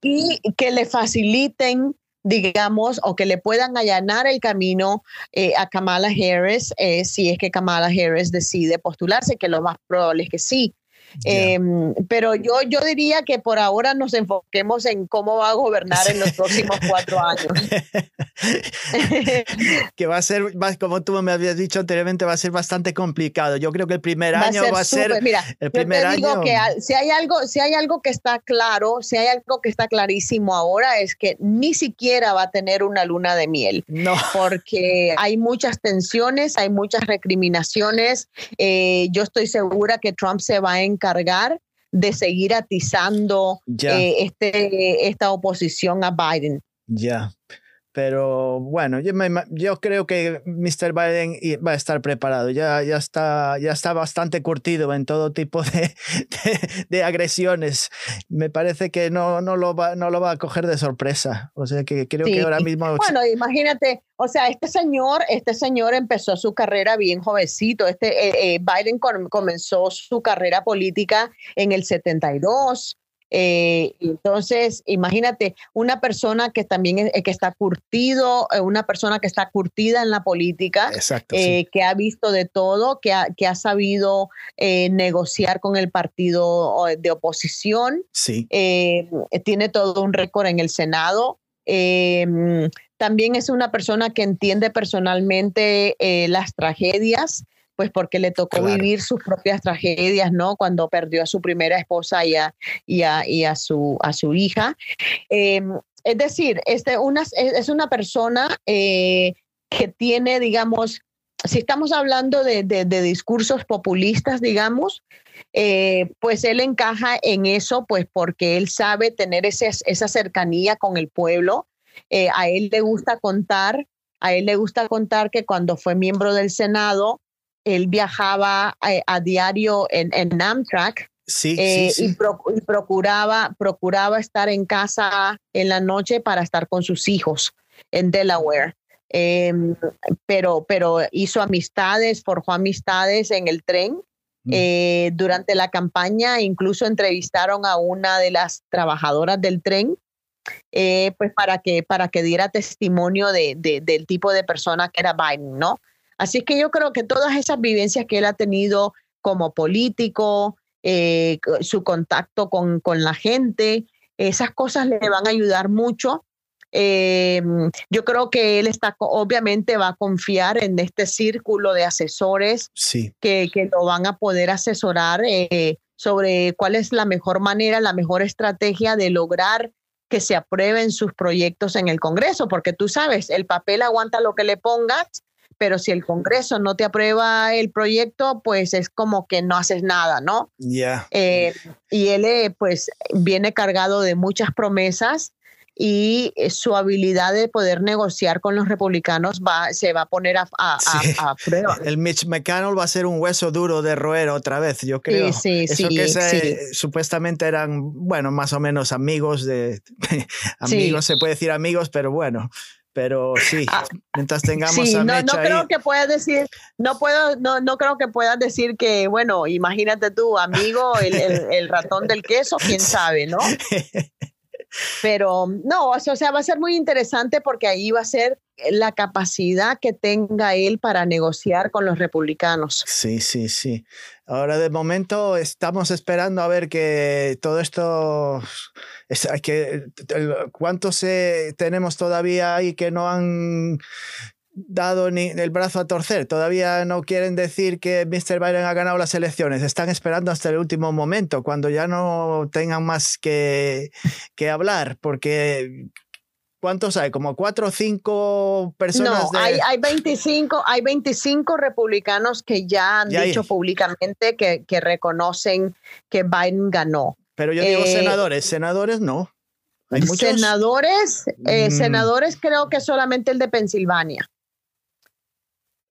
Y que le faciliten digamos, o que le puedan allanar el camino eh, a Kamala Harris eh, si es que Kamala Harris decide postularse, que lo más probable es que sí. Em, pero yo, yo diría que por ahora nos enfoquemos en cómo va a gobernar en los próximos cuatro años. (laughs) que va a ser, como tú me habías dicho anteriormente, va a ser bastante complicado. Yo creo que el primer año va a ser... mira, el primer año... que si hay, algo, si hay algo que está claro, si hay algo que está clarísimo ahora, es que ni siquiera va a tener una luna de miel. No. Porque hay muchas tensiones, hay muchas recriminaciones. Eh, yo estoy segura que Trump se va a encargar de seguir atizando eh, este, esta oposición a Biden. Ya. Pero bueno, yo, yo, creo que Mr. Biden va a estar preparado. Ya, ya, está, ya está bastante curtido en todo tipo (laughs) de, de, agresiones. Me parece que no, no, lo va, no lo va a coger de sorpresa. O sea que creo que ahora mismo... Bueno, imagínate, o sea, este señor, este señor empezó su carrera bien jovencito. Este, eh, eh, Biden comenzó su carrera política en el 72. Eh, entonces, imagínate, una persona que también que está curtido, eh, una persona que está curtida en la política, eh, que ha visto de todo, que ha, que ha sabido negociar con el partido de oposición, sí. tiene todo un récord en el Senado. también es una persona que entiende personalmente las tragedias pues porque le tocó vivir sus propias tragedias, ¿no? Cuando perdió a su primera esposa y a, y a, su, a su hija. Em, es decir, este, una, es una persona eh, que tiene, digamos, si estamos hablando de, discursos populistas, digamos, eh, pues él encaja en eso, pues porque él sabe tener esa cercanía con el pueblo. Eh, a él le gusta contar, a él le gusta contar que cuando fue miembro del Senado, él viajaba eh, a, diario en, en Amtrak Sí, eh, Y, procuraba, procuraba estar en casa en la noche para estar con sus hijos en Delaware. Em, pero, pero hizo amistades, forjó amistades en el tren. Mm. Eh, durante la campaña incluso entrevistaron a una de las trabajadoras del tren, pues para que, para que diera testimonio de, del tipo de persona que era Biden, ¿no? Así que yo creo que todas esas vivencias que él ha tenido como político, eh, su contacto con, la gente, esas cosas le van a ayudar mucho. Em, yo creo que él está, obviamente va a confiar en este círculo de asesores que, que, lo van a poder asesorar eh, sobre cuál es la mejor manera, la mejor estrategia de lograr que se aprueben sus proyectos en el Congreso, porque tú sabes, el papel aguanta lo que le pongas, pero si el Congreso no te aprueba el proyecto, pues es como que no haces nada, ¿no? Ya. Eh, y él, eh, pues, viene cargado de muchas promesas y eh, su habilidad de poder negociar con los republicanos va, se va a poner a, prueba. (laughs) El Mitch McConnell va a ser un hueso duro de roer otra vez, yo creo. Sí, sí, que supuestamente eran, bueno, más o menos amigos de... (laughs) amigos, se puede decir amigos, pero bueno. Pero sí, ah, mientras tengamos a no, no creo que puedas decir, no puedo, no, no creo que puedas decir que, bueno, imagínate tú, amigo, el, el ratón del queso, quién (laughs) sabe, ¿no? (laughs) Pero no, o sea, va a ser muy interesante porque ahí va a ser la capacidad que tenga él para negociar con los republicanos. Sí, sí, sí. Ahora de momento estamos esperando a ver que todo esto, es, que, ¿cuántos eh, tenemos todavía ahí que no han dado ni el brazo a torcer. Todavía no quieren decir que Mr. Biden ha ganado las elecciones. Están esperando hasta el último momento, cuando ya no tengan más que, que hablar, porque ¿Cuántos hay? ¿Como cuatro o cinco personas? No, hay, hay, 25, hay 25 republicanos que ya han dicho públicamente que, que, reconocen que Biden ganó. Pero yo digo eh, senadores, senadores no. ¿Hay? Senadores, eh, mm. senadores creo que solamente el de Pensilvania.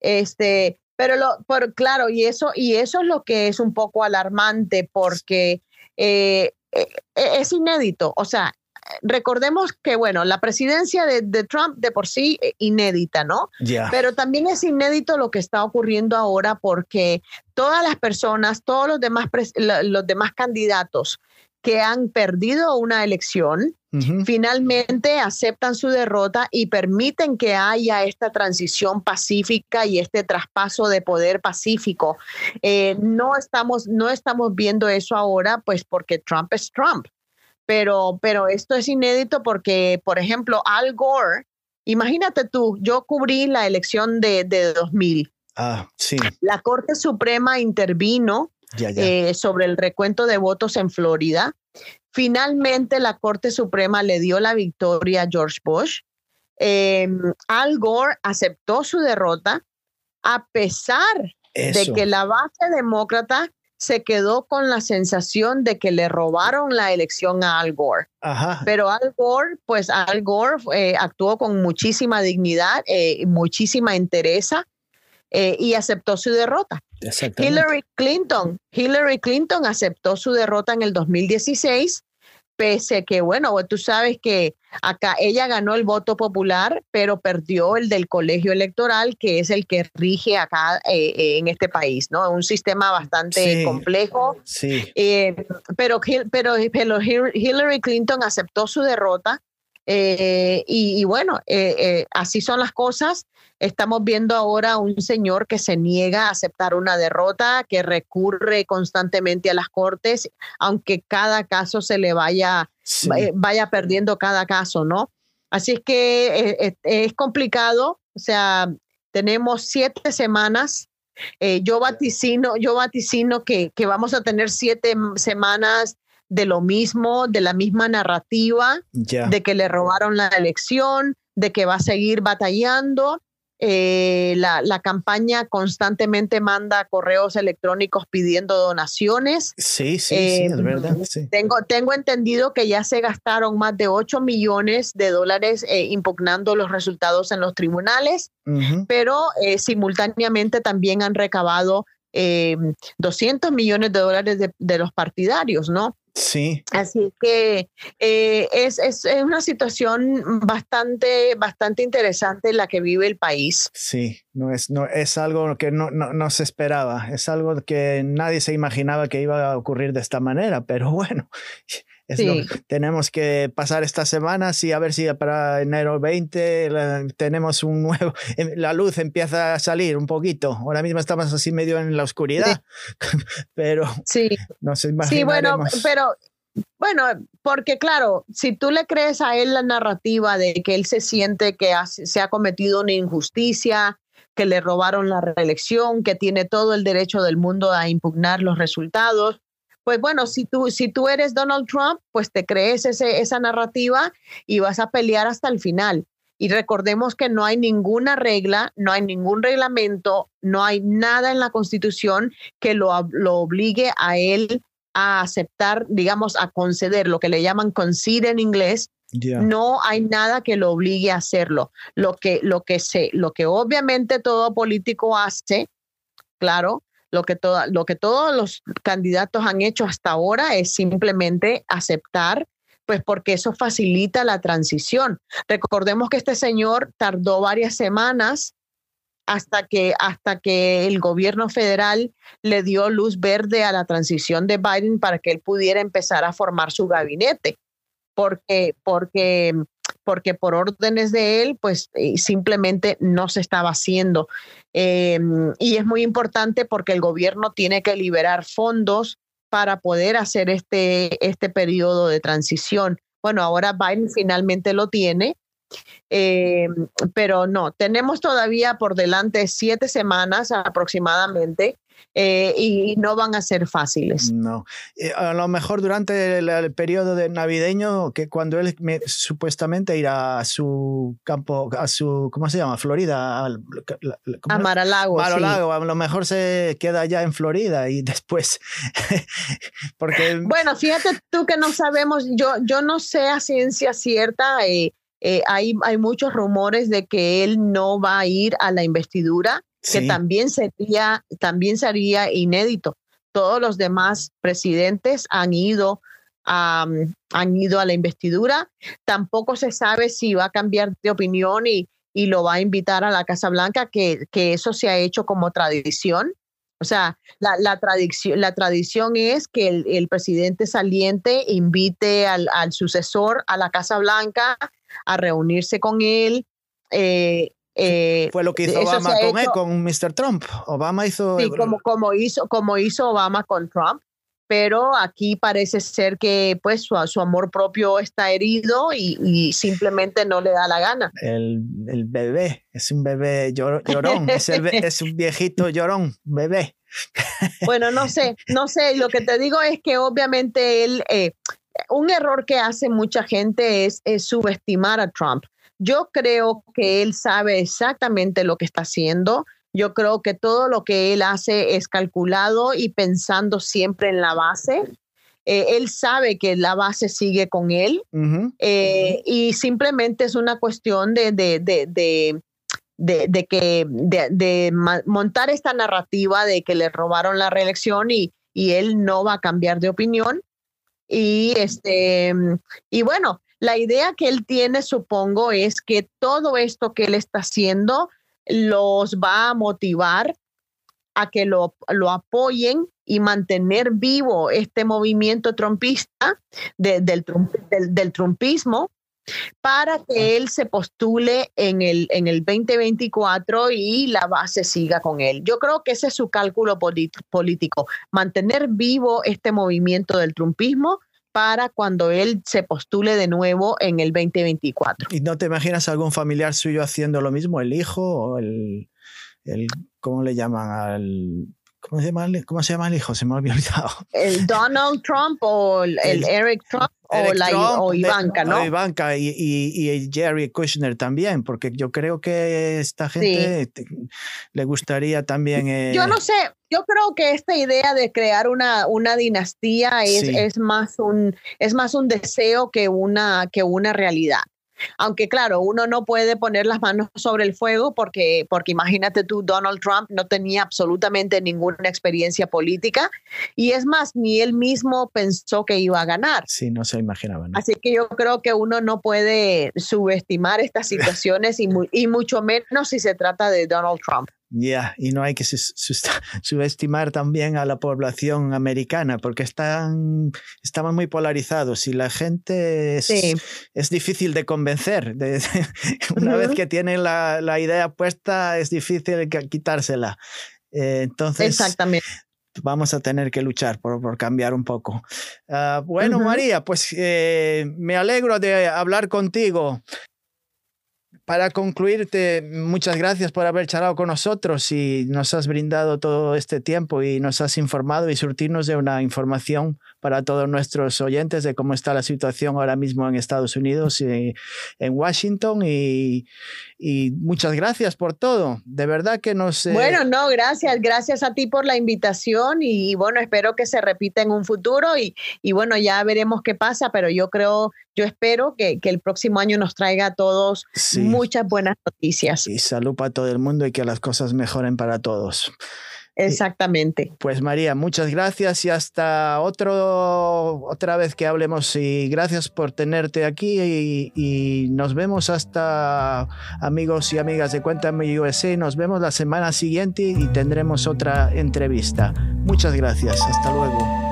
Este, pero lo, por, claro, y eso, y eso es lo que es un poco alarmante porque eh, eh, es inédito. O sea, recordemos que, bueno, la presidencia de, Trump de por sí inédita, ¿no? Pero también es inédito lo que está ocurriendo ahora porque todas las personas, todos los demás, los demás candidatos que han perdido una elección, finalmente aceptan su derrota y permiten que haya esta transición pacífica y este traspaso de poder pacífico. Eh, no, estamos, no estamos viendo eso ahora, pues porque Trump es Trump. Pero, pero esto es inédito porque, por ejemplo, Al Gore, imagínate tú, yo cubrí la elección de, de 2000. Ah, sí. La Corte Suprema intervino eh, sobre el recuento de votos en Florida. Finalmente, la Corte Suprema le dio la victoria a George Bush. Em, Al Gore aceptó su derrota a pesar de que la base demócrata se quedó con la sensación de que le robaron la elección a Al Gore. Pero Al Gore, pues Al Gore eh, actuó con muchísima dignidad, eh, muchísima entereza eh, y aceptó su derrota. Hillary Clinton, Hillary Clinton aceptó su derrota en el 2016, pese a que, bueno, tú sabes que acá ella ganó el voto popular, pero perdió el del colegio electoral, que es el que rige acá eh, en este país, ¿no? Un sistema bastante complejo. Sí. Eh, pero, pero, pero Hillary Clinton aceptó su derrota eh, y, bueno, eh, eh, así son las cosas. Estamos viendo ahora un señor que se niega a aceptar una derrota, que recurre constantemente a las cortes, aunque cada caso se le vaya, vaya perdiendo cada caso, ¿no? Así es que es, complicado, o sea, tenemos siete semanas yo vaticino, yo vaticino que, que, vamos a tener siete semanas de lo mismo, de la misma narrativa, de que le robaron la elección, de que va a seguir batallando. Eh, la, campaña constantemente manda correos electrónicos pidiendo donaciones. Sí, sí, sí, es eh, verdad. Tengo, tengo entendido que ya se gastaron más de 8 millones de dólares eh, impugnando los resultados en los tribunales, pero simultáneamente también han recabado 200 millones de dólares de los partidarios, ¿no? Sí. Así que eh, es, es, es, una situación bastante, bastante interesante la que vive el país. Sí, no es, no, es algo que no, no, no, se esperaba, es algo que nadie se imaginaba que iba a ocurrir de esta manera, pero bueno, tenemos que pasar estas semanas y a ver si para enero 20 tenemos un nuevo, (laughs) em, la luz empieza a salir un poquito. Ahora mismo estamos así medio en la oscuridad, (laughs) pero sí. no Sí, bueno, pero Bueno, porque claro, si tú le crees a él la narrativa de que él se siente que se ha cometido una injusticia, que le robaron la reelección, que tiene todo el derecho del mundo a impugnar los resultados, pues bueno, si tú, si tú eres Donald Trump, pues te crees ese, esa narrativa y vas a pelear hasta el final. Y recordemos que no hay ninguna regla, no hay ningún reglamento, no hay nada en la Constitución que lo, lo obligue a él a aceptar, digamos, a conceder, lo que le llaman concede en inglés, no hay nada que lo obligue a hacerlo. Lo que, lo que se, lo que obviamente todo político hace, claro, lo que, lo que todos los candidatos han hecho hasta ahora es simplemente aceptar, pues porque eso facilita la transición. Recordemos que este señor tardó varias semanas hasta que, hasta que el gobierno federal le dio luz verde a la transición de Biden para que él pudiera empezar a formar su gabinete, porque, porque, porque por órdenes de él, pues eh, simplemente no se estaba haciendo. Em, y es muy importante porque el gobierno tiene que liberar fondos para poder hacer este, este periodo de transición. Bueno, ahora Biden finalmente lo tiene eh, pero no, tenemos todavía por delante siete semanas aproximadamente eh, y no van a ser fáciles. No, eh, a lo mejor durante el, periodo de navideño, que cuando él supuestamente irá a su campo, a su, ¿cómo se llama? Florida. A Maralago. Maralago, a lo mejor se queda ya en Florida y después, (laughs) porque... Bueno, fíjate tú que no sabemos, yo, yo no sé a ciencia cierta. Eh, hay, hay muchos rumores de que él no va a ir a la investidura, que también sería, también sería inédito. Todos los demás presidentes han ido a, han ido a la investidura. Tampoco se sabe si va a cambiar de opinión y, y lo va a invitar a la Casa Blanca, que, que eso se ha hecho como tradición. O sea, la, la, tradición, la tradición es que el, el presidente saliente invite al, al, sucesor a la Casa Blanca a reunirse con él. Eh, eh, Fue lo que hizo Obama con, él, con Mr. Trump. Obama hizo... Sí, como, como, hizo, como hizo Obama con Trump, pero aquí parece ser que pues su, su amor propio está herido y, simplemente no le da la gana. El, el bebé, es un bebé llorón, (laughs) es, es un viejito llorón, bebé. Bueno, no sé, no sé, lo que te digo es que obviamente él, eh, un error que hace mucha gente es, subestimar a Trump. Yo creo que él sabe exactamente lo que está haciendo. Yo creo que todo lo que él hace es calculado y pensando siempre en la base. Eh, él sabe que la base sigue con él eh, y simplemente es una cuestión de, de, de, de que de, montar esta narrativa de que le robaron la reelección y, y él no va a cambiar de opinión y, este, y bueno, la idea que él tiene, supongo, es que todo esto que él está haciendo los va a motivar a que lo, lo apoyen y mantener vivo este movimiento trumpista del, del, del, trumpismo para que él se postule en el, en el 2024 y la base siga con él. Yo creo que ese es su cálculo político, mantener vivo este movimiento del trumpismo para cuando él se postule de nuevo en el 2024. ¿Y no te imaginas algún familiar suyo haciendo lo mismo, el hijo o el, el ¿cómo le llaman al ¿Cómo se, llama el, ¿Cómo se llama el hijo? Se me ha (laughs) olvidado. El Donald Trump o el, Eric Trump o, la, Ivanka, ¿no? Ivanka y, y, Jerry Kushner también, porque yo creo que esta gente le gustaría también. Eh, yo no sé, yo creo que esta idea de crear una, una dinastía es, es, más un, es más un deseo que una, que una realidad. Aunque claro, uno no puede poner las manos sobre el fuego porque, porque imagínate tú, Donald Trump no tenía absolutamente ninguna experiencia política y es más, ni él mismo pensó que iba a ganar. Sí, no se imaginaba. Así que yo creo que uno no puede subestimar estas (laughs) situaciones y, y mucho menos si se trata de Donald Trump. Ya, y no hay que (laughs) subestimar también a la población americana porque están, estamos muy polarizados y la gente es, es difícil de convencer. (laughs) una vez que tienen la, la, idea puesta es difícil quitársela. Eh, entonces, Exactamente. vamos a tener que luchar por, cambiar un poco. Ah, bueno, María, pues eh, me alegro de hablar contigo para concluirte, muchas gracias por haber charlado con nosotros y nos has brindado todo este tiempo y nos has informado y surtirnos de una información para todos nuestros oyentes de cómo está la situación ahora mismo en Estados Unidos y en Washington. Y, muchas gracias por todo. De verdad que nos... Eh, bueno, no, gracias. Gracias a ti por la invitación y, bueno, espero que se repita en un futuro y, bueno, ya veremos qué pasa, pero yo creo, yo espero que, el próximo año nos traiga a todos muchas buenas noticias. Y salud para todo el mundo y que las cosas mejoren para todos. Exactamente. Pues María, muchas gracias y hasta otro, otra vez que hablemos y gracias por tenerte aquí y, y nos vemos hasta amigos y amigas de Cuéntame USA. Nos vemos la semana siguiente y tendremos otra entrevista. Muchas gracias. Hasta luego.